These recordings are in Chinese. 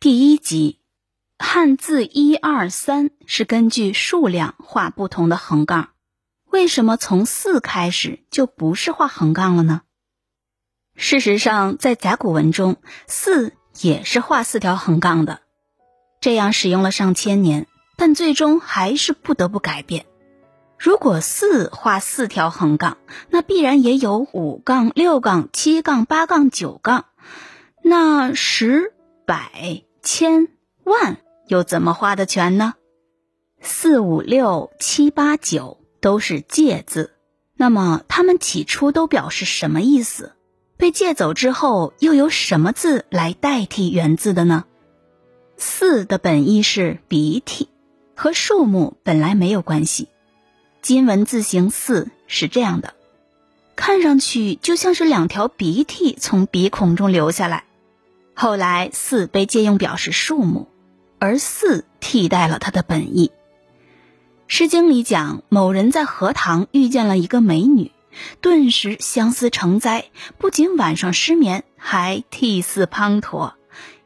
第一集，汉字一二三是根据数量画不同的横杠，为什么从四开始就不是画横杠了呢？事实上，在甲骨文中，四也是画四条横杠的，这样使用了上千年，但最终还是不得不改变。如果四画四条横杠，那必然也有五杠、六杠、七杠、八杠、九杠，那十百。千万又怎么画的全呢？四五六七八九都是借字，那么它们起初都表示什么意思？被借走之后，又有什么字来代替原字的呢？四的本意是鼻涕，和数目本来没有关系。金文字形四是这样的，看上去就像是两条鼻涕从鼻孔中流下来。后来，四被借用表示数目，而四替代了它的本意。《诗经》里讲，某人在荷塘遇见了一个美女，顿时相思成灾，不仅晚上失眠，还涕泗滂沱，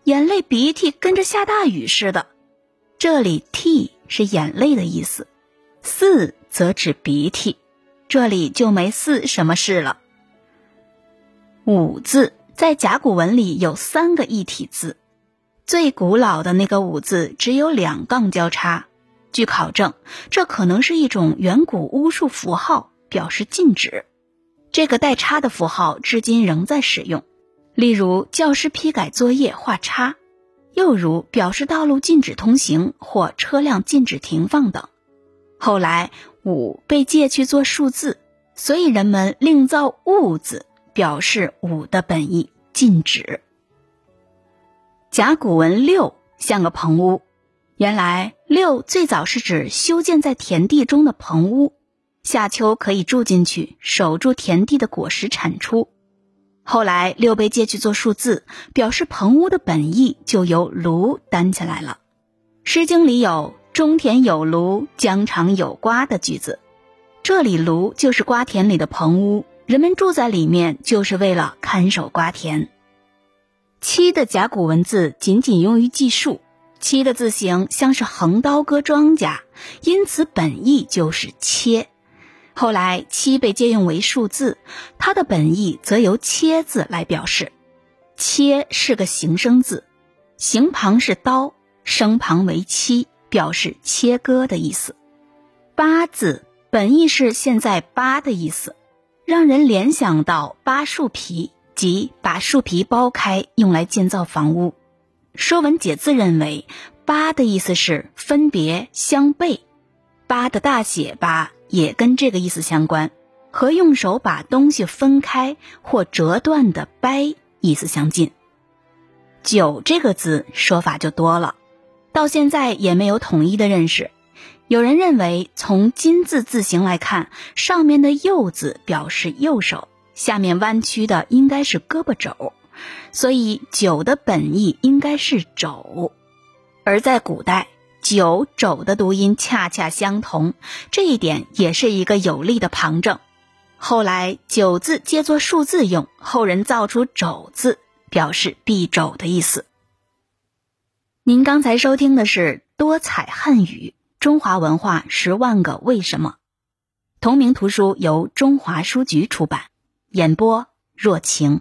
眼泪鼻涕跟着下大雨似的。这里“涕”是眼泪的意思，“泗”则指鼻涕，这里就没“泗”什么事了。五字。在甲骨文里有三个异体字，最古老的那个“五”字只有两杠交叉。据考证，这可能是一种远古巫术符号，表示禁止。这个带叉的符号至今仍在使用，例如教师批改作业画叉，又如表示道路禁止通行或车辆禁止停放等。后来“五”被借去做数字，所以人们另造“物”字。表示五的本意禁止。甲骨文六像个棚屋，原来六最早是指修建在田地中的棚屋，夏秋可以住进去，守住田地的果实产出。后来六被借去做数字，表示棚屋的本意就由庐担起来了。《诗经》里有“中田有庐，疆场有瓜”的句子，这里庐就是瓜田里的棚屋。人们住在里面，就是为了看守瓜田。七的甲骨文字仅仅用于计数，七的字形像是横刀割庄稼，因此本意就是切。后来七被借用为数字，它的本意则由切字来表示。切是个形声字，形旁是刀，声旁为七，表示切割的意思。八字本意是现在八的意思。让人联想到扒树皮，即把树皮剥开用来建造房屋。《说文解字》认为，“扒”的意思是分别相背，“扒”的大写“扒”也跟这个意思相关，和用手把东西分开或折断的“掰”意思相近。九这个字说法就多了，到现在也没有统一的认识。有人认为，从金字字形来看，上面的“右”字表示右手，下面弯曲的应该是胳膊肘，所以“九”的本意应该是肘。而在古代，“九”“肘”的读音恰恰相同，这一点也是一个有力的旁证。后来“九”字借作数字用，后人造出“肘”字，表示臂肘的意思。您刚才收听的是多彩汉语。中华文化十万个为什么，同名图书由中华书局出版，演播若晴。